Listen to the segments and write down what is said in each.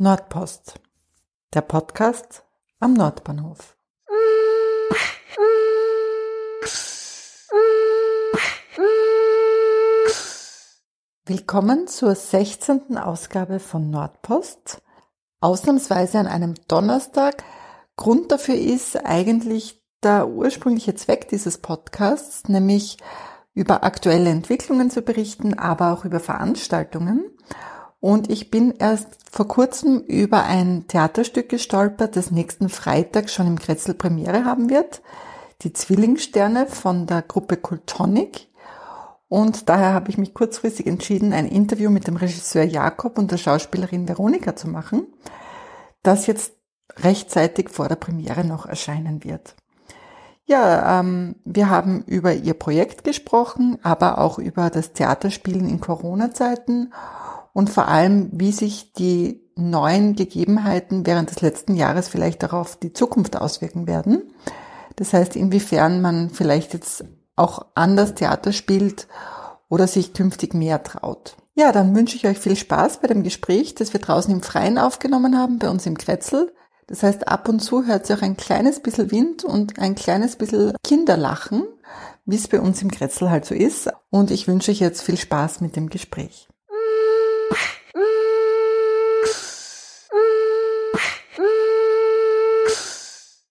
Nordpost, der Podcast am Nordbahnhof. Willkommen zur 16. Ausgabe von Nordpost. Ausnahmsweise an einem Donnerstag. Grund dafür ist eigentlich der ursprüngliche Zweck dieses Podcasts, nämlich über aktuelle Entwicklungen zu berichten, aber auch über Veranstaltungen. Und ich bin erst vor kurzem über ein Theaterstück gestolpert, das nächsten Freitag schon im Kretzel Premiere haben wird. Die Zwillingssterne von der Gruppe Kultonic. Und daher habe ich mich kurzfristig entschieden, ein Interview mit dem Regisseur Jakob und der Schauspielerin Veronika zu machen, das jetzt rechtzeitig vor der Premiere noch erscheinen wird. Ja, ähm, wir haben über ihr Projekt gesprochen, aber auch über das Theaterspielen in Corona-Zeiten und vor allem, wie sich die neuen Gegebenheiten während des letzten Jahres vielleicht darauf die Zukunft auswirken werden. Das heißt, inwiefern man vielleicht jetzt auch anders Theater spielt oder sich künftig mehr traut. Ja, dann wünsche ich euch viel Spaß bei dem Gespräch, das wir draußen im Freien aufgenommen haben, bei uns im Kretzel. Das heißt, ab und zu hört sich auch ein kleines bisschen Wind und ein kleines bisschen Kinderlachen, wie es bei uns im Kretzel halt so ist. Und ich wünsche euch jetzt viel Spaß mit dem Gespräch.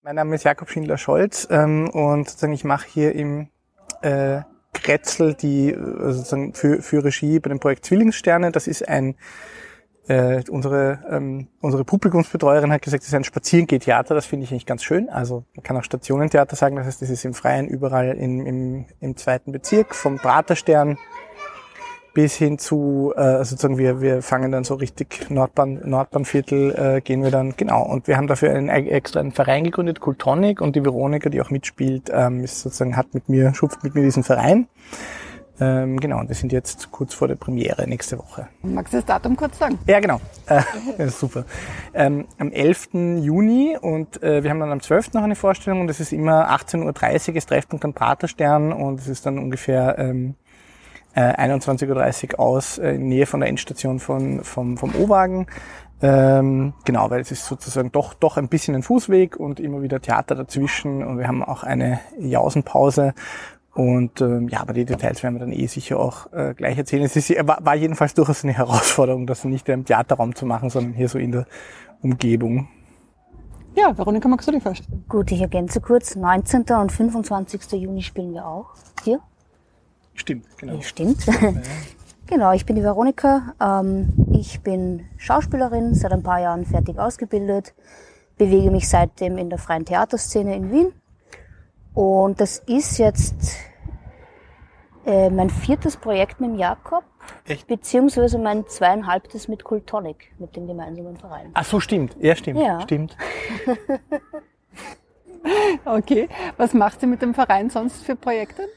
Mein Name ist Jakob Schindler-Scholz ähm, und sozusagen ich mache hier im äh, Kretzel die also sozusagen für, für Regie bei dem Projekt Zwillingssterne. Das ist ein äh, unsere ähm, unsere Publikumsbetreuerin hat gesagt, das ist ein Spazierengeh-Theater. Das finde ich eigentlich ganz schön. Also man kann auch Stationentheater sagen. Das heißt, das ist im Freien überall in, im, im zweiten Bezirk vom Praterstern bis hin zu, äh, also sozusagen wir, wir fangen dann so richtig Nordbahn, Nordbahnviertel äh, gehen wir dann, genau. Und wir haben dafür einen extra einen Verein gegründet, Kultonic, und die Veronika, die auch mitspielt, ähm, ist sozusagen, hat mit mir, schupft mit mir diesen Verein. Ähm, genau, und wir sind jetzt kurz vor der Premiere nächste Woche. Magst du das Datum kurz sagen? Ja, genau. Äh, super. Ähm, am 11. Juni und äh, wir haben dann am 12. noch eine Vorstellung und es ist immer 18.30 Uhr, ist Treffpunkt am Praterstern und es ist dann ungefähr ähm, 21.30 äh, Uhr aus, äh, in Nähe von der Endstation von, vom, vom O-Wagen. Ähm, genau, weil es ist sozusagen doch, doch ein bisschen ein Fußweg und immer wieder Theater dazwischen und wir haben auch eine Jausenpause und ähm, ja, aber die Details werden wir dann eh sicher auch äh, gleich erzählen. Es ist, war, war jedenfalls durchaus eine Herausforderung, das nicht im Theaterraum zu machen, sondern hier so in der Umgebung. Ja, Veronika, magst du dich vorstellen? Gut, ich ergänze kurz. 19. und 25. Juni spielen wir auch hier. Stimmt, genau. Stimmt. Genau, ich bin die Veronika. Ähm, ich bin Schauspielerin, seit ein paar Jahren fertig ausgebildet, bewege mich seitdem in der freien Theaterszene in Wien. Und das ist jetzt äh, mein viertes Projekt mit dem Jakob. Echt? Beziehungsweise mein zweieinhalbtes mit Kultonic, mit dem gemeinsamen Verein. Ach so, stimmt. Ja, stimmt. Ja. Stimmt. okay. Was macht ihr mit dem Verein sonst für Projekte?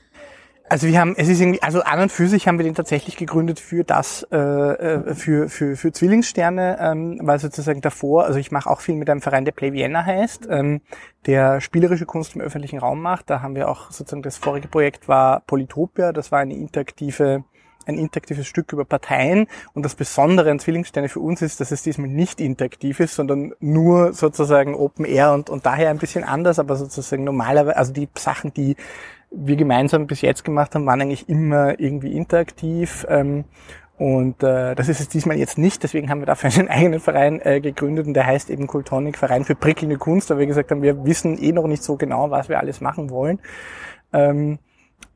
Also wir haben, es ist irgendwie, also an und für sich haben wir den tatsächlich gegründet für das, äh, äh, für, für, für Zwillingssterne, ähm, weil sozusagen davor, also ich mache auch viel mit einem Verein, der Play Vienna heißt, ähm, der spielerische Kunst im öffentlichen Raum macht. Da haben wir auch sozusagen, das vorige Projekt war Polytopia, das war eine interaktive ein interaktives Stück über Parteien. Und das Besondere an Zwillingssterne für uns ist, dass es diesmal nicht interaktiv ist, sondern nur sozusagen Open Air und, und daher ein bisschen anders, aber sozusagen normalerweise, also die Sachen, die wir gemeinsam bis jetzt gemacht haben, waren eigentlich immer irgendwie interaktiv. Ähm, und äh, das ist es diesmal jetzt nicht, deswegen haben wir dafür einen eigenen Verein äh, gegründet und der heißt eben Kultonic, Verein für prickelnde Kunst, weil wir gesagt haben, wir wissen eh noch nicht so genau, was wir alles machen wollen. Ähm,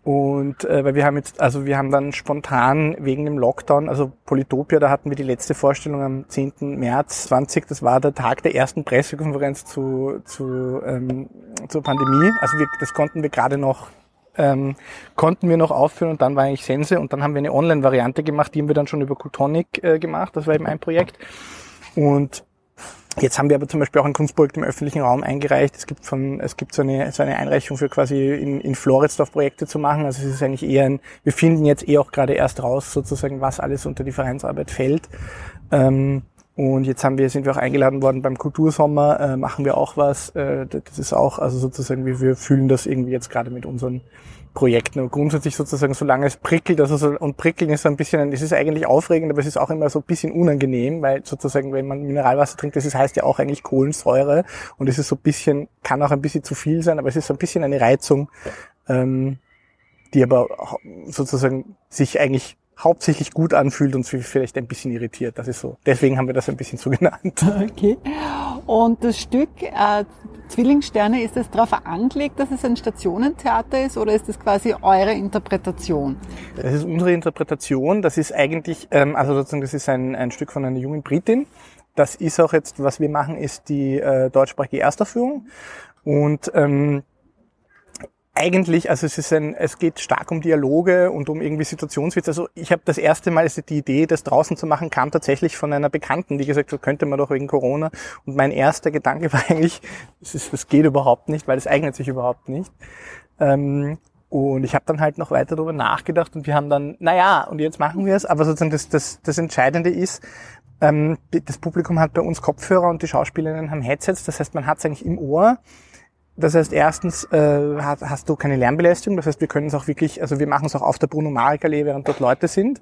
und äh, weil wir haben jetzt, also wir haben dann spontan wegen dem Lockdown, also Polytopia, da hatten wir die letzte Vorstellung am 10. März 20, das war der Tag der ersten Pressekonferenz zu, zu, ähm, zur Pandemie. Also wir, das konnten wir gerade noch ähm, konnten wir noch aufführen und dann war eigentlich Sense und dann haben wir eine Online-Variante gemacht, die haben wir dann schon über Qtonic äh, gemacht, das war eben ein Projekt. Und Jetzt haben wir aber zum Beispiel auch ein Kunstprojekt im öffentlichen Raum eingereicht. Es gibt von, es gibt so eine, so eine Einreichung für quasi in, in Floridsdorf Projekte zu machen. Also es ist eigentlich eher ein, wir finden jetzt eh auch gerade erst raus, sozusagen, was alles unter die Vereinsarbeit fällt. Ähm, und jetzt haben wir, sind wir auch eingeladen worden beim Kultursommer, äh, machen wir auch was. Äh, das ist auch, also sozusagen, wir, wir fühlen das irgendwie jetzt gerade mit unseren Projekten und grundsätzlich sozusagen, solange es prickelt, also so, und prickeln ist so ein bisschen, es ist eigentlich aufregend, aber es ist auch immer so ein bisschen unangenehm, weil sozusagen, wenn man Mineralwasser trinkt, das ist, heißt ja auch eigentlich Kohlensäure und es ist so ein bisschen, kann auch ein bisschen zu viel sein, aber es ist so ein bisschen eine Reizung, ähm, die aber sozusagen sich eigentlich hauptsächlich gut anfühlt und vielleicht ein bisschen irritiert. Das ist so. Deswegen haben wir das ein bisschen so genannt. Okay. Und das Stück äh, Zwillingssterne, ist es darauf angelegt, dass es ein Stationentheater ist oder ist es quasi eure Interpretation? Das ist unsere Interpretation. Das ist eigentlich, ähm, also sozusagen, das ist ein, ein Stück von einer jungen Britin. Das ist auch jetzt, was wir machen, ist die äh, deutschsprachige Erstaufführung. Und ähm, eigentlich, also es ist ein, es geht stark um Dialoge und um irgendwie Situationswitze. Also ich habe das erste Mal also die Idee, das draußen zu machen, kam tatsächlich von einer Bekannten, die gesagt hat, könnte man doch wegen Corona. Und mein erster Gedanke war eigentlich, das, ist, das geht überhaupt nicht, weil es eignet sich überhaupt nicht. Ähm, und ich habe dann halt noch weiter darüber nachgedacht und wir haben dann, naja, und jetzt machen wir es. Aber sozusagen das, das, das Entscheidende ist, ähm, das Publikum hat bei uns Kopfhörer und die Schauspielerinnen haben Headsets. Das heißt, man hat es eigentlich im Ohr das heißt, erstens äh, hast, hast du keine Lärmbelästigung. Das heißt, wir können es auch wirklich, also wir machen es auch auf der Bruno Marek Allee, während dort Leute sind.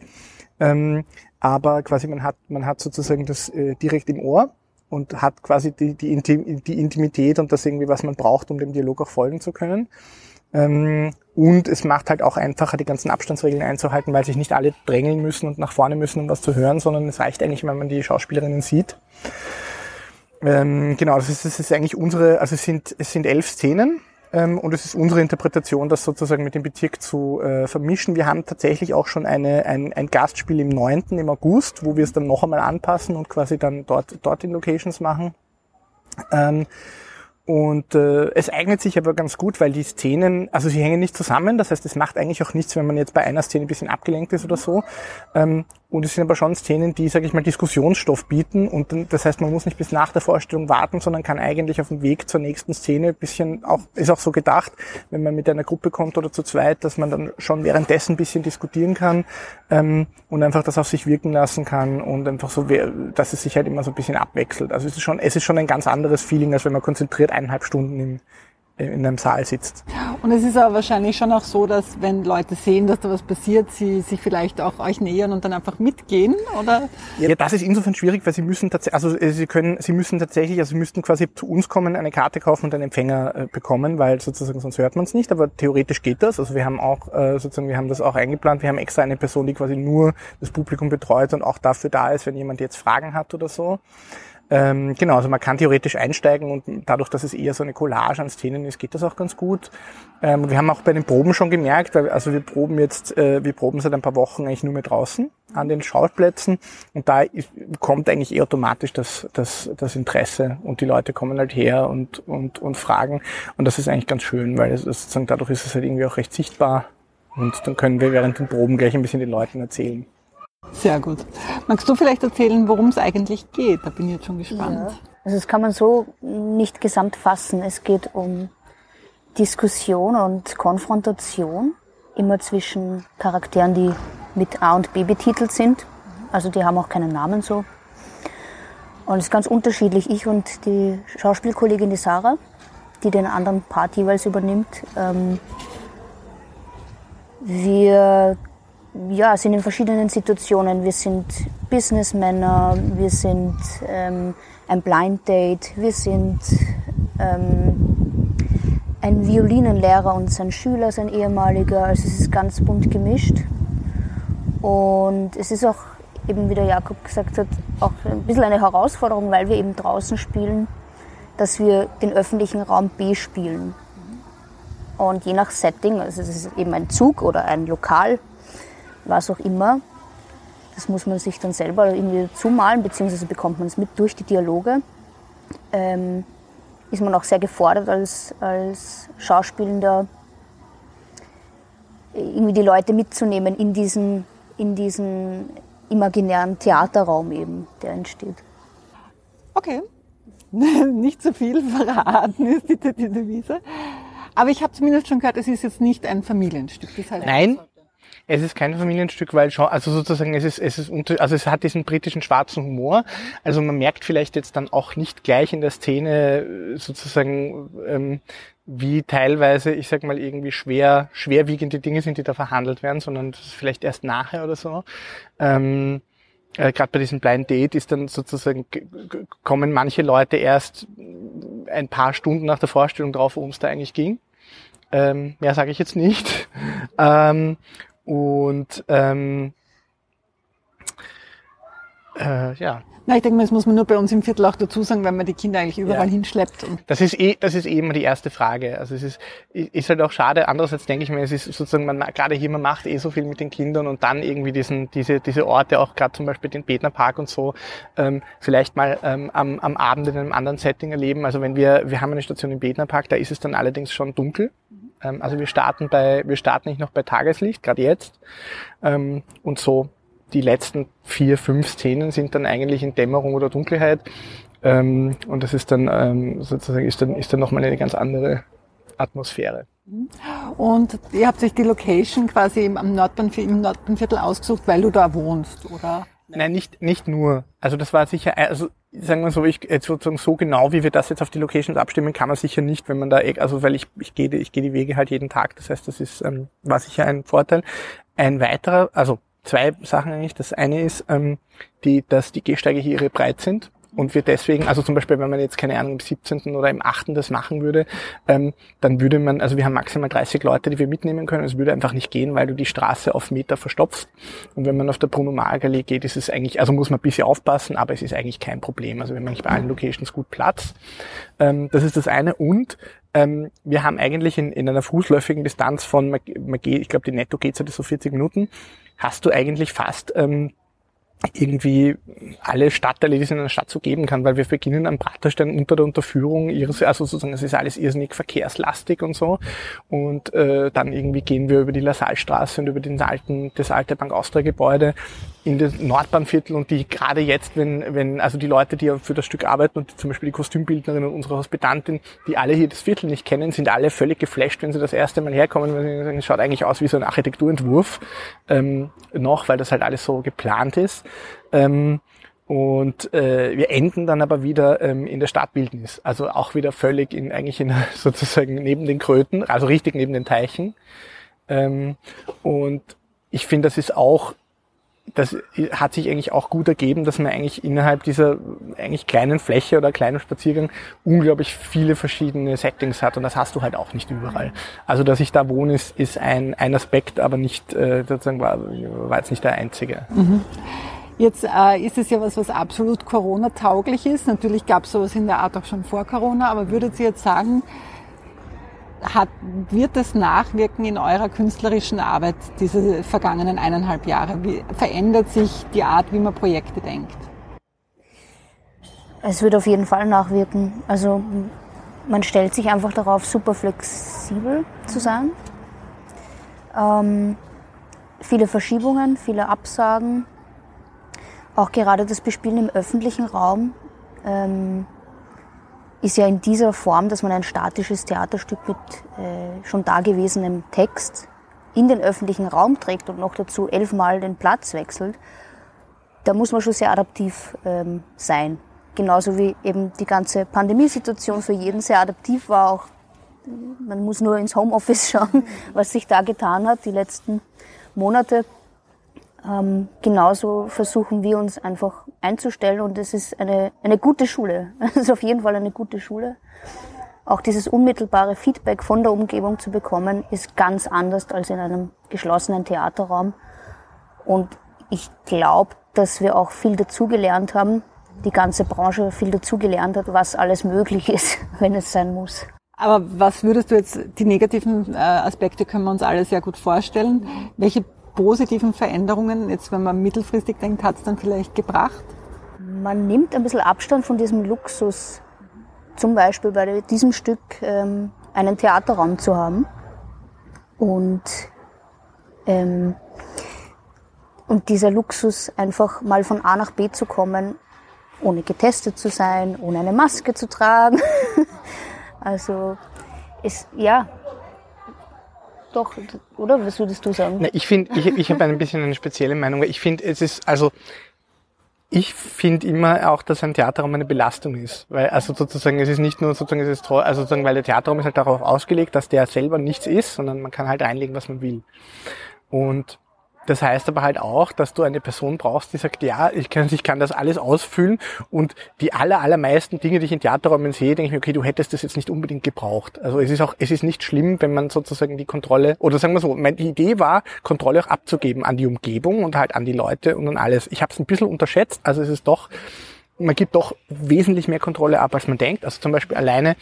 Ähm, aber quasi man hat, man hat sozusagen das äh, direkt im Ohr und hat quasi die, die, Intim die Intimität und das irgendwie, was man braucht, um dem Dialog auch folgen zu können. Ähm, und es macht halt auch einfacher, die ganzen Abstandsregeln einzuhalten, weil sich nicht alle drängeln müssen und nach vorne müssen, um was zu hören, sondern es reicht eigentlich, wenn man die Schauspielerinnen sieht. Ähm, genau, das ist, das ist eigentlich unsere, also es sind, es sind elf Szenen ähm, und es ist unsere Interpretation, das sozusagen mit dem Bezirk zu äh, vermischen. Wir haben tatsächlich auch schon eine, ein, ein Gastspiel im 9. im August, wo wir es dann noch einmal anpassen und quasi dann dort, dort in Locations machen. Ähm, und äh, es eignet sich aber ganz gut, weil die Szenen, also sie hängen nicht zusammen, das heißt, es macht eigentlich auch nichts, wenn man jetzt bei einer Szene ein bisschen abgelenkt ist oder so. Ähm, und es sind aber schon Szenen, die, sage ich mal, Diskussionsstoff bieten. Und das heißt, man muss nicht bis nach der Vorstellung warten, sondern kann eigentlich auf dem Weg zur nächsten Szene ein bisschen auch, ist auch so gedacht, wenn man mit einer Gruppe kommt oder zu zweit, dass man dann schon währenddessen ein bisschen diskutieren kann ähm, und einfach das auf sich wirken lassen kann und einfach so, dass es sich halt immer so ein bisschen abwechselt. Also es ist schon, es ist schon ein ganz anderes Feeling, als wenn man konzentriert eineinhalb Stunden im, in einem Saal sitzt. Und es ist aber wahrscheinlich schon auch so, dass wenn Leute sehen, dass da was passiert, sie sich vielleicht auch euch nähern und dann einfach mitgehen, oder? Ja, das ist insofern schwierig, weil sie müssen tatsächlich, also äh, sie können, sie müssen tatsächlich, also sie müssten quasi zu uns kommen, eine Karte kaufen und einen Empfänger äh, bekommen, weil sozusagen sonst hört man es nicht, aber theoretisch geht das. Also wir haben auch äh, sozusagen, wir haben das auch eingeplant. Wir haben extra eine Person, die quasi nur das Publikum betreut und auch dafür da ist, wenn jemand jetzt Fragen hat oder so. Ähm, genau, also man kann theoretisch einsteigen und dadurch, dass es eher so eine Collage an Szenen ist, geht das auch ganz gut. Ähm, wir haben auch bei den Proben schon gemerkt, weil also wir proben jetzt, äh, wir proben seit ein paar Wochen eigentlich nur mehr draußen an den Schauplätzen und da ist, kommt eigentlich eh automatisch das, das, das Interesse und die Leute kommen halt her und, und, und fragen und das ist eigentlich ganz schön, weil es, sozusagen dadurch ist es halt irgendwie auch recht sichtbar und dann können wir während den Proben gleich ein bisschen den Leuten erzählen. Sehr gut. Magst du vielleicht erzählen, worum es eigentlich geht? Da bin ich jetzt schon gespannt. Ja. Also das kann man so nicht gesamt fassen. Es geht um Diskussion und Konfrontation, immer zwischen Charakteren, die mit A und B betitelt sind. Also die haben auch keinen Namen so. Und es ist ganz unterschiedlich. Ich und die Schauspielkollegin, die Sarah, die den anderen Part jeweils übernimmt, ähm, wir ja, sind in verschiedenen Situationen. Wir sind Businessmänner, wir sind ähm, ein Blind Date, wir sind ähm, ein Violinenlehrer und sein Schüler, sein ehemaliger. Also es ist ganz bunt gemischt. Und es ist auch, eben wie der Jakob gesagt hat, auch ein bisschen eine Herausforderung, weil wir eben draußen spielen, dass wir den öffentlichen Raum B spielen. Und je nach Setting, also es ist eben ein Zug oder ein Lokal, was auch immer. Das muss man sich dann selber irgendwie zumalen, beziehungsweise bekommt man es mit durch die Dialoge. Ähm, ist man auch sehr gefordert als, als Schauspielender, irgendwie die Leute mitzunehmen in diesen, in diesen imaginären Theaterraum eben, der entsteht. Okay. nicht zu viel verraten ist die, die Devise. Aber ich habe zumindest schon gehört, es ist jetzt nicht ein Familienstück. Das heißt, Nein, es ist kein Familienstück, weil schon, also sozusagen es ist, es ist unter, also es hat diesen britischen schwarzen Humor. Also man merkt vielleicht jetzt dann auch nicht gleich in der Szene äh, sozusagen, ähm, wie teilweise, ich sag mal, irgendwie schwer, schwerwiegende Dinge sind, die da verhandelt werden, sondern das ist vielleicht erst nachher oder so. Ähm, äh, Gerade bei diesem Blind Date ist dann sozusagen, kommen manche Leute erst ein paar Stunden nach der Vorstellung drauf, worum es da eigentlich ging. Ähm, mehr sage ich jetzt nicht. ähm, und ähm, äh, ja, na, ich denke mal, das muss man nur bei uns im Viertel auch dazu sagen, weil man die Kinder eigentlich überall ja. hinschleppt. das ist eh, das ist eh immer die erste Frage. Also es ist, ist halt auch schade. Andererseits denke ich mir, es ist sozusagen, man, gerade hier, man macht eh so viel mit den Kindern und dann irgendwie diesen, diese, diese Orte, auch gerade zum Beispiel den Betner Park und so, ähm, vielleicht mal ähm, am, am Abend in einem anderen Setting erleben. Also wenn wir, wir haben eine Station im Betner Park, da ist es dann allerdings schon dunkel. Ähm, also wir starten bei, wir starten nicht noch bei Tageslicht, gerade jetzt. Ähm, und so die letzten vier, fünf Szenen sind dann eigentlich in Dämmerung oder Dunkelheit. Ähm, und das ist dann ähm, sozusagen ist dann, ist dann nochmal eine ganz andere Atmosphäre. Und ihr habt euch die Location quasi im Nordbahnviertel ausgesucht, weil du da wohnst, oder? Nein, nicht, nicht nur. Also das war sicher, also sagen wir so, ich sozusagen so genau, wie wir das jetzt auf die Locations abstimmen, kann man sicher nicht, wenn man da, also weil ich, ich gehe, ich gehe die Wege halt jeden Tag. Das heißt, das ist, ähm, war sicher ein Vorteil. Ein weiterer, also zwei Sachen eigentlich. Das eine ist, ähm, die, dass die Gehsteige hier irre breit sind und wir deswegen, also zum Beispiel, wenn man jetzt keine Ahnung im 17. oder im 8. das machen würde, ähm, dann würde man, also wir haben maximal 30 Leute, die wir mitnehmen können. Es würde einfach nicht gehen, weil du die Straße auf Meter verstopfst. Und wenn man auf der Bruno Margallee geht, ist es eigentlich, also muss man ein bisschen aufpassen, aber es ist eigentlich kein Problem. Also wir haben eigentlich bei allen Locations gut Platz. Ähm, das ist das eine. Und ähm, wir haben eigentlich in, in einer fußläufigen Distanz von, ich glaube, die Netto-Gehzeit ist so 40 Minuten, hast du eigentlich fast ähm, irgendwie alle Stadtteile, die es in einer Stadt so geben kann, weil wir beginnen am Praterstein unter der Unterführung also sozusagen, es ist alles irrsinnig verkehrslastig und so. Und äh, dann irgendwie gehen wir über die Lassalstraße und über den alten, das alte Bank Austria Gebäude in das Nordbahnviertel und die gerade jetzt, wenn, wenn, also die Leute, die für das Stück arbeiten und zum Beispiel die Kostümbildnerin und unsere Hospitantin, die alle hier das Viertel nicht kennen, sind alle völlig geflasht, wenn sie das erste Mal herkommen, weil sie sagen, es schaut eigentlich aus wie so ein Architekturentwurf ähm, noch, weil das halt alles so geplant ist. Ähm, und äh, wir enden dann aber wieder ähm, in der Stadtbildnis, also auch wieder völlig in eigentlich in sozusagen neben den Kröten, also richtig neben den Teichen. Ähm, und ich finde, das ist auch das hat sich eigentlich auch gut ergeben, dass man eigentlich innerhalb dieser eigentlich kleinen Fläche oder kleinen Spaziergang unglaublich viele verschiedene Settings hat und das hast du halt auch nicht überall. Also dass ich da wohne, ist, ist ein, ein Aspekt, aber nicht äh, sozusagen war, war jetzt nicht der einzige. Mhm. Jetzt äh, ist es ja was, was absolut Corona-tauglich ist. Natürlich gab es sowas in der Art auch schon vor Corona, aber würdet ihr jetzt sagen, hat, wird das nachwirken in eurer künstlerischen Arbeit, diese vergangenen eineinhalb Jahre? Wie verändert sich die Art, wie man Projekte denkt? Es wird auf jeden Fall nachwirken. Also man stellt sich einfach darauf, super flexibel zu sein. Ähm, viele Verschiebungen, viele Absagen. Auch gerade das Bespielen im öffentlichen Raum. Ähm, ist ja in dieser Form, dass man ein statisches Theaterstück mit äh, schon dagewesenem Text in den öffentlichen Raum trägt und noch dazu elfmal den Platz wechselt, da muss man schon sehr adaptiv ähm, sein. Genauso wie eben die ganze Pandemiesituation für jeden sehr adaptiv war. Auch man muss nur ins Homeoffice schauen, was sich da getan hat die letzten Monate. Ähm, genauso versuchen wir uns einfach einzustellen und es ist eine, eine gute Schule. Es ist auf jeden Fall eine gute Schule. Auch dieses unmittelbare Feedback von der Umgebung zu bekommen, ist ganz anders als in einem geschlossenen Theaterraum. Und ich glaube, dass wir auch viel dazugelernt haben, die ganze Branche viel dazugelernt hat, was alles möglich ist, wenn es sein muss. Aber was würdest du jetzt, die negativen äh, Aspekte können wir uns alle sehr gut vorstellen. Welche positiven Veränderungen, jetzt wenn man mittelfristig denkt, hat es dann vielleicht gebracht? Man nimmt ein bisschen Abstand von diesem Luxus, zum Beispiel bei diesem Stück ähm, einen Theaterraum zu haben und, ähm, und dieser Luxus einfach mal von A nach B zu kommen, ohne getestet zu sein, ohne eine Maske zu tragen. also ist ja doch, oder? Was würdest du sagen? Na, ich finde, ich, ich habe ein bisschen eine spezielle Meinung. Ich finde, es ist, also ich finde immer auch, dass ein Theaterraum eine Belastung ist. Weil, also sozusagen, es ist nicht nur sozusagen, es ist also sozusagen, weil der Theaterraum ist halt darauf ausgelegt, dass der selber nichts ist, sondern man kann halt reinlegen, was man will. Und das heißt aber halt auch, dass du eine Person brauchst, die sagt, ja, ich kann, ich kann das alles ausfüllen und die aller, allermeisten Dinge, die ich in Theaterräumen sehe, denke ich mir, okay, du hättest das jetzt nicht unbedingt gebraucht. Also es ist auch, es ist nicht schlimm, wenn man sozusagen die Kontrolle, oder sagen wir so, die Idee war, Kontrolle auch abzugeben an die Umgebung und halt an die Leute und an alles. Ich habe es ein bisschen unterschätzt, also es ist doch, man gibt doch wesentlich mehr Kontrolle ab, als man denkt. Also zum Beispiel alleine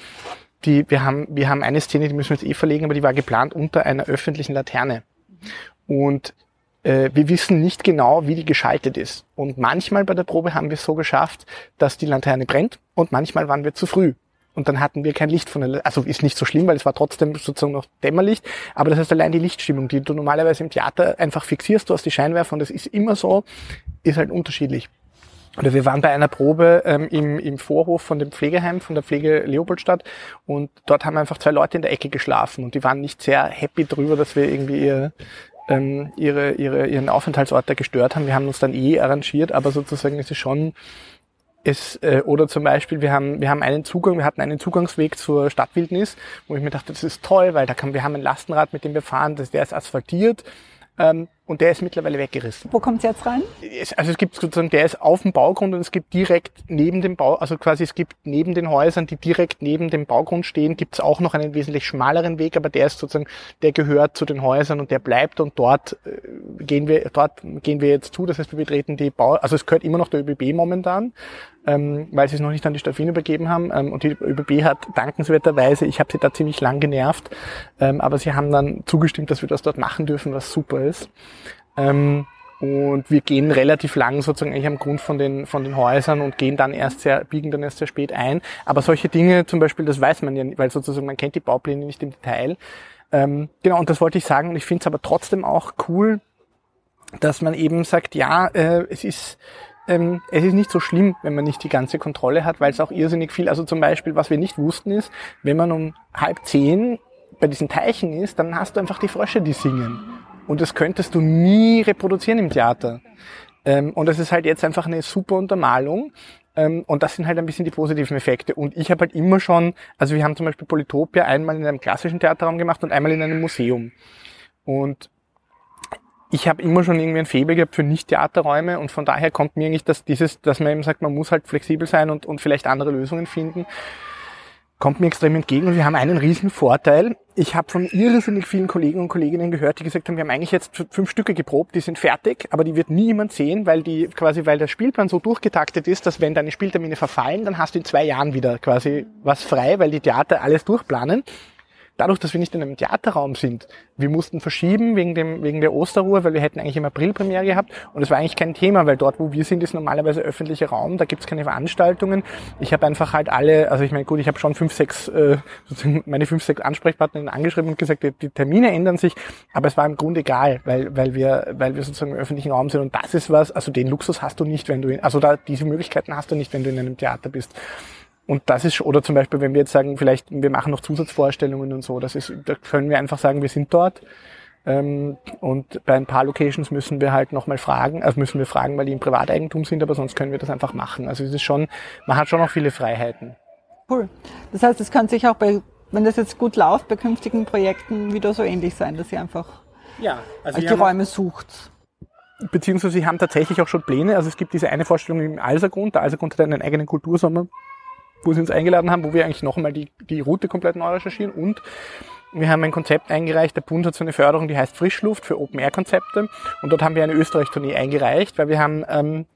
die, wir haben, wir haben eine Szene, die müssen wir jetzt eh verlegen, aber die war geplant unter einer öffentlichen Laterne. Und wir wissen nicht genau, wie die geschaltet ist. Und manchmal bei der Probe haben wir es so geschafft, dass die Laterne brennt und manchmal waren wir zu früh. Und dann hatten wir kein Licht von der, also ist nicht so schlimm, weil es war trotzdem sozusagen noch Dämmerlicht. Aber das heißt allein die Lichtstimmung, die du normalerweise im Theater einfach fixierst, du hast die Scheinwerfer und das ist immer so, ist halt unterschiedlich. Oder wir waren bei einer Probe ähm, im, im Vorhof von dem Pflegeheim, von der Pflege Leopoldstadt und dort haben einfach zwei Leute in der Ecke geschlafen und die waren nicht sehr happy drüber, dass wir irgendwie ihr, ähm, ihre, ihre, ihren Aufenthaltsort da gestört haben. Wir haben uns dann eh arrangiert, aber sozusagen ist es schon es, äh, oder zum Beispiel, wir haben, wir haben einen Zugang, wir hatten einen Zugangsweg zur Stadtwildnis, wo ich mir dachte, das ist toll, weil da kann, wir haben ein Lastenrad, mit dem wir fahren, das, der ist asphaltiert, ähm, und der ist mittlerweile weggerissen. Wo kommt's jetzt rein? Es, also es gibt sozusagen, der ist auf dem Baugrund und es gibt direkt neben dem Bau, also quasi es gibt neben den Häusern, die direkt neben dem Baugrund stehen, gibt's auch noch einen wesentlich schmaleren Weg, aber der ist sozusagen, der gehört zu den Häusern und der bleibt und dort äh, gehen wir, dort gehen wir jetzt zu. Das heißt, wir betreten die Bau, also es gehört immer noch der ÖBB momentan, ähm, weil sie es noch nicht an die Stadt Wien übergeben haben. Ähm, und die ÖBB hat dankenswerterweise, ich habe sie da ziemlich lang genervt, ähm, aber sie haben dann zugestimmt, dass wir das dort machen dürfen, was super ist. Ähm, und wir gehen relativ lang sozusagen eigentlich am Grund von den, von den Häusern und gehen dann erst sehr, biegen dann erst sehr spät ein. Aber solche Dinge zum Beispiel, das weiß man ja nicht, weil sozusagen man kennt die Baupläne nicht im Detail. Ähm, genau, und das wollte ich sagen. Und ich finde es aber trotzdem auch cool, dass man eben sagt, ja, äh, es ist, ähm, es ist nicht so schlimm, wenn man nicht die ganze Kontrolle hat, weil es auch irrsinnig viel, also zum Beispiel, was wir nicht wussten ist, wenn man um halb zehn bei diesen Teichen ist, dann hast du einfach die Frösche, die singen. Und das könntest du nie reproduzieren im Theater. Ähm, und das ist halt jetzt einfach eine super Untermalung. Ähm, und das sind halt ein bisschen die positiven Effekte. Und ich habe halt immer schon, also wir haben zum Beispiel Polytopia einmal in einem klassischen Theaterraum gemacht und einmal in einem Museum. Und ich habe immer schon irgendwie ein Faible gehabt für Nicht-Theaterräume und von daher kommt mir eigentlich das, dieses, dass man eben sagt, man muss halt flexibel sein und, und vielleicht andere Lösungen finden kommt mir extrem entgegen und wir haben einen riesen Vorteil. Ich habe von irrsinnig vielen Kollegen und Kolleginnen gehört, die gesagt haben, wir haben eigentlich jetzt fünf Stücke geprobt, die sind fertig, aber die wird nie jemand sehen, weil die quasi, weil der Spielplan so durchgetaktet ist, dass wenn deine Spieltermine verfallen, dann hast du in zwei Jahren wieder quasi was frei, weil die Theater alles durchplanen dadurch, dass wir nicht in einem Theaterraum sind, wir mussten verschieben wegen, dem, wegen der Osterruhe, weil wir hätten eigentlich im April Premiere gehabt. Und es war eigentlich kein Thema, weil dort, wo wir sind, ist normalerweise öffentlicher Raum, da gibt's keine Veranstaltungen. Ich habe einfach halt alle, also ich meine, gut, ich habe schon fünf, sechs, äh, meine fünf, sechs Ansprechpartner angeschrieben und gesagt, die, die Termine ändern sich, aber es war im Grunde egal, weil, weil wir, weil wir sozusagen im öffentlichen Raum sind. Und das ist was, also den Luxus hast du nicht, wenn du, in, also da, diese Möglichkeiten hast du nicht, wenn du in einem Theater bist. Und das ist, oder zum Beispiel, wenn wir jetzt sagen, vielleicht, wir machen noch Zusatzvorstellungen und so, das ist, da können wir einfach sagen, wir sind dort. Ähm, und bei ein paar Locations müssen wir halt nochmal fragen, also müssen wir fragen, weil die im Privateigentum sind, aber sonst können wir das einfach machen. Also es ist schon, man hat schon noch viele Freiheiten. Cool. Das heißt, es kann sich auch bei, wenn das jetzt gut läuft, bei künftigen Projekten wieder so ähnlich sein, dass ihr einfach ja, also die Räume sucht beziehungsweise sie haben tatsächlich auch schon Pläne. Also es gibt diese eine Vorstellung im Alsergrund. Der Alsergrund hat einen eigenen Kultursommer wo sie uns eingeladen haben, wo wir eigentlich noch einmal die, die Route komplett neu recherchieren. Und wir haben ein Konzept eingereicht, der Bund hat so eine Förderung, die heißt Frischluft für Open-Air-Konzepte und dort haben wir eine Österreich-Tournee eingereicht, weil wir haben ähm,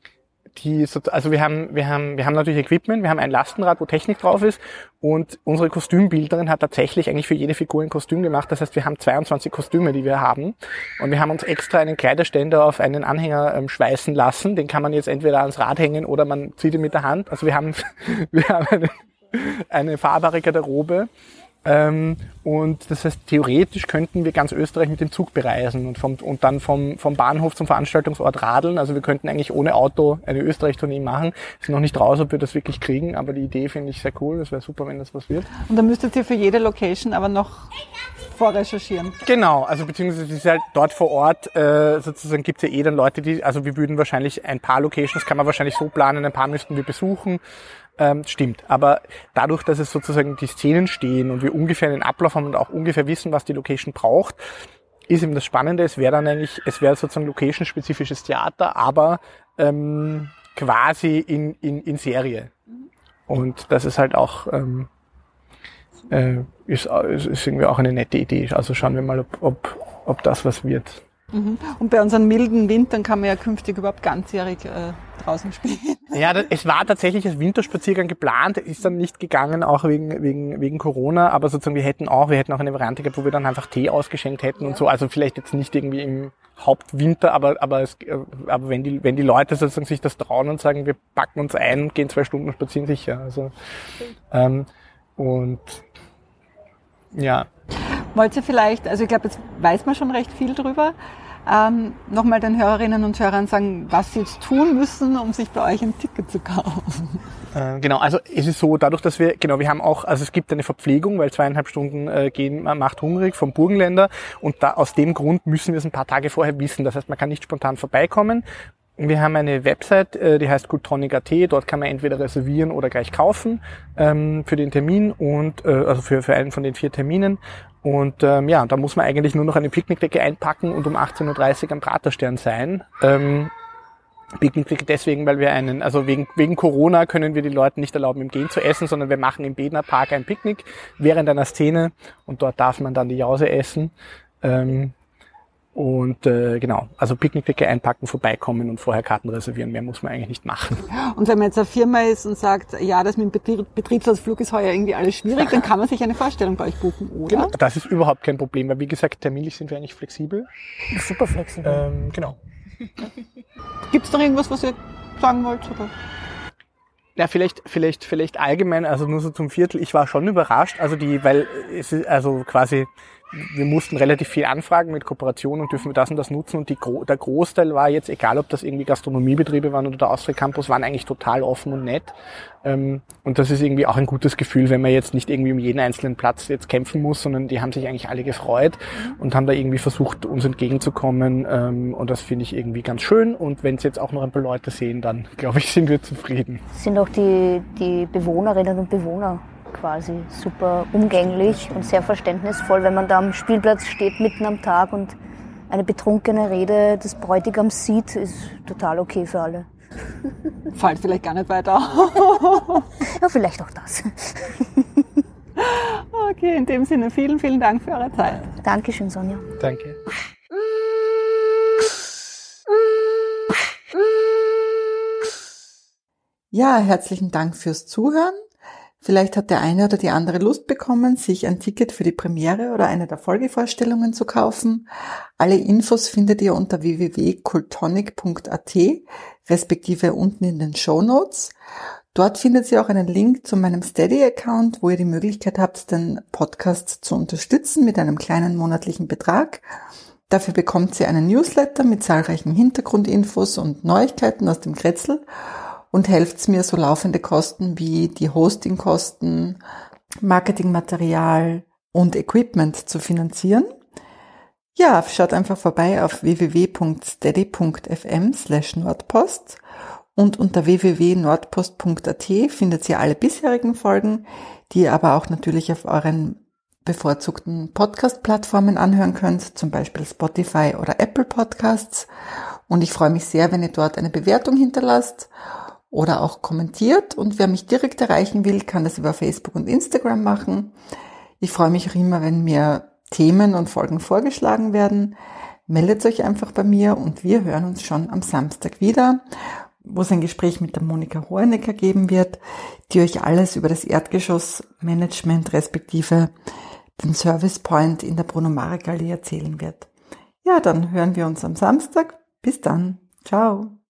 die, also wir haben, wir haben, wir haben natürlich Equipment, wir haben ein Lastenrad, wo Technik drauf ist und unsere Kostümbildnerin hat tatsächlich eigentlich für jede Figur ein Kostüm gemacht. Das heißt, wir haben 22 Kostüme, die wir haben und wir haben uns extra einen Kleiderständer auf einen Anhänger ähm, schweißen lassen. Den kann man jetzt entweder ans Rad hängen oder man zieht ihn mit der Hand. Also wir haben, wir haben eine, eine fahrbare Garderobe und das heißt, theoretisch könnten wir ganz Österreich mit dem Zug bereisen und, vom, und dann vom, vom Bahnhof zum Veranstaltungsort radeln. Also wir könnten eigentlich ohne Auto eine Österreich-Tournee machen. Ist noch nicht raus, ob wir das wirklich kriegen, aber die Idee finde ich sehr cool. Das wäre super, wenn das was wird. Und dann müsstet ihr für jede Location aber noch vorrecherchieren. Genau, also beziehungsweise es ist halt dort vor Ort, äh, sozusagen gibt es ja eh dann Leute, die, also wir würden wahrscheinlich ein paar Locations, kann man wahrscheinlich so planen, ein paar müssten wir besuchen. Ähm, stimmt, aber dadurch, dass es sozusagen die Szenen stehen und wir ungefähr einen Ablauf haben und auch ungefähr wissen, was die Location braucht, ist eben das Spannende, es wäre dann eigentlich, es wäre sozusagen location-spezifisches Theater, aber ähm, quasi in, in, in Serie. Und das ist halt auch, ähm, äh, ist, ist irgendwie auch eine nette Idee. Also schauen wir mal, ob, ob, ob das was wird. Mhm. Und bei unseren milden Wintern kann man ja künftig überhaupt ganzjährig äh, draußen spielen. Ja, das, es war tatsächlich als Winterspaziergang geplant, ist dann nicht gegangen, auch wegen, wegen, wegen Corona, aber sozusagen wir hätten auch, wir hätten auch eine Variante gehabt, wo wir dann einfach Tee ausgeschenkt hätten ja. und so. Also vielleicht jetzt nicht irgendwie im Hauptwinter, aber, aber, es, aber wenn, die, wenn die Leute sozusagen sich das trauen und sagen, wir packen uns ein und gehen zwei Stunden spazieren, sicher. Also, ähm, und ja. Wollt ihr vielleicht, also ich glaube, jetzt weiß man schon recht viel drüber, ähm, nochmal den Hörerinnen und Hörern sagen, was sie jetzt tun müssen, um sich bei euch ein Ticket zu kaufen. Äh, genau, also es ist so, dadurch, dass wir, genau, wir haben auch, also es gibt eine Verpflegung, weil zweieinhalb Stunden äh, gehen macht hungrig vom Burgenländer und da aus dem Grund müssen wir es ein paar Tage vorher wissen. Das heißt, man kann nicht spontan vorbeikommen. Wir haben eine Website, äh, die heißt Gutonic.at. Dort kann man entweder reservieren oder gleich kaufen ähm, für den Termin und äh, also für, für einen von den vier Terminen. Und ähm, ja, da muss man eigentlich nur noch eine Picknickdecke einpacken und um 18.30 Uhr am Praterstern sein. Ähm, Picknickdecke deswegen, weil wir einen, also wegen, wegen Corona können wir die Leuten nicht erlauben, im Gehen zu essen, sondern wir machen im Bedner Park ein Picknick während einer Szene und dort darf man dann die Jause essen. Ähm, und äh, genau, also Picknickdecke einpacken, vorbeikommen und vorher Karten reservieren. Mehr muss man eigentlich nicht machen. Und wenn man jetzt eine Firma ist und sagt, ja, das mit dem Betriebsausflug ist heuer irgendwie alles schwierig, dann kann man sich eine Vorstellung bei euch buchen, oder? Genau, das ist überhaupt kein Problem, weil wie gesagt, terminlich sind wir eigentlich flexibel. Super flexibel. Ähm, genau. Gibt es noch irgendwas, was ihr sagen wollt? Oder? Ja, vielleicht, vielleicht, vielleicht allgemein, also nur so zum Viertel. Ich war schon überrascht, also die, weil es ist also quasi wir mussten relativ viel anfragen mit Kooperationen und dürfen wir das und das nutzen. Und die, der Großteil war jetzt, egal ob das irgendwie Gastronomiebetriebe waren oder der Austria Campus, waren eigentlich total offen und nett. Ähm, und das ist irgendwie auch ein gutes Gefühl, wenn man jetzt nicht irgendwie um jeden einzelnen Platz jetzt kämpfen muss, sondern die haben sich eigentlich alle gefreut und haben da irgendwie versucht, uns entgegenzukommen. Ähm, und das finde ich irgendwie ganz schön. Und wenn es jetzt auch noch ein paar Leute sehen, dann glaube ich, sind wir zufrieden. Sind auch die, die Bewohnerinnen und Bewohner quasi super umgänglich und sehr verständnisvoll, wenn man da am Spielplatz steht mitten am Tag und eine betrunkene Rede des Bräutigams sieht, ist total okay für alle. Fällt vielleicht gar nicht weiter. ja, vielleicht auch das. okay, in dem Sinne vielen, vielen Dank für eure Zeit. Dankeschön, Sonja. Danke. Ja, herzlichen Dank fürs Zuhören. Vielleicht hat der eine oder die andere Lust bekommen, sich ein Ticket für die Premiere oder eine der Folgevorstellungen zu kaufen. Alle Infos findet ihr unter www.kultonic.at, respektive unten in den Show Notes. Dort findet ihr auch einen Link zu meinem Steady-Account, wo ihr die Möglichkeit habt, den Podcast zu unterstützen mit einem kleinen monatlichen Betrag. Dafür bekommt ihr einen Newsletter mit zahlreichen Hintergrundinfos und Neuigkeiten aus dem Kretzel und helft mir, so laufende Kosten wie die Hostingkosten, Marketingmaterial und Equipment zu finanzieren. Ja, schaut einfach vorbei auf www.steady.fm slash Nordpost und unter www.nordpost.at findet ihr alle bisherigen Folgen, die ihr aber auch natürlich auf euren bevorzugten Podcast-Plattformen anhören könnt, zum Beispiel Spotify oder Apple Podcasts. Und ich freue mich sehr, wenn ihr dort eine Bewertung hinterlasst oder auch kommentiert. Und wer mich direkt erreichen will, kann das über Facebook und Instagram machen. Ich freue mich auch immer, wenn mir Themen und Folgen vorgeschlagen werden. Meldet euch einfach bei mir und wir hören uns schon am Samstag wieder, wo es ein Gespräch mit der Monika Hohenecker geben wird, die euch alles über das Erdgeschossmanagement respektive den Service Point in der Bruno Marek Allee erzählen wird. Ja, dann hören wir uns am Samstag. Bis dann. Ciao.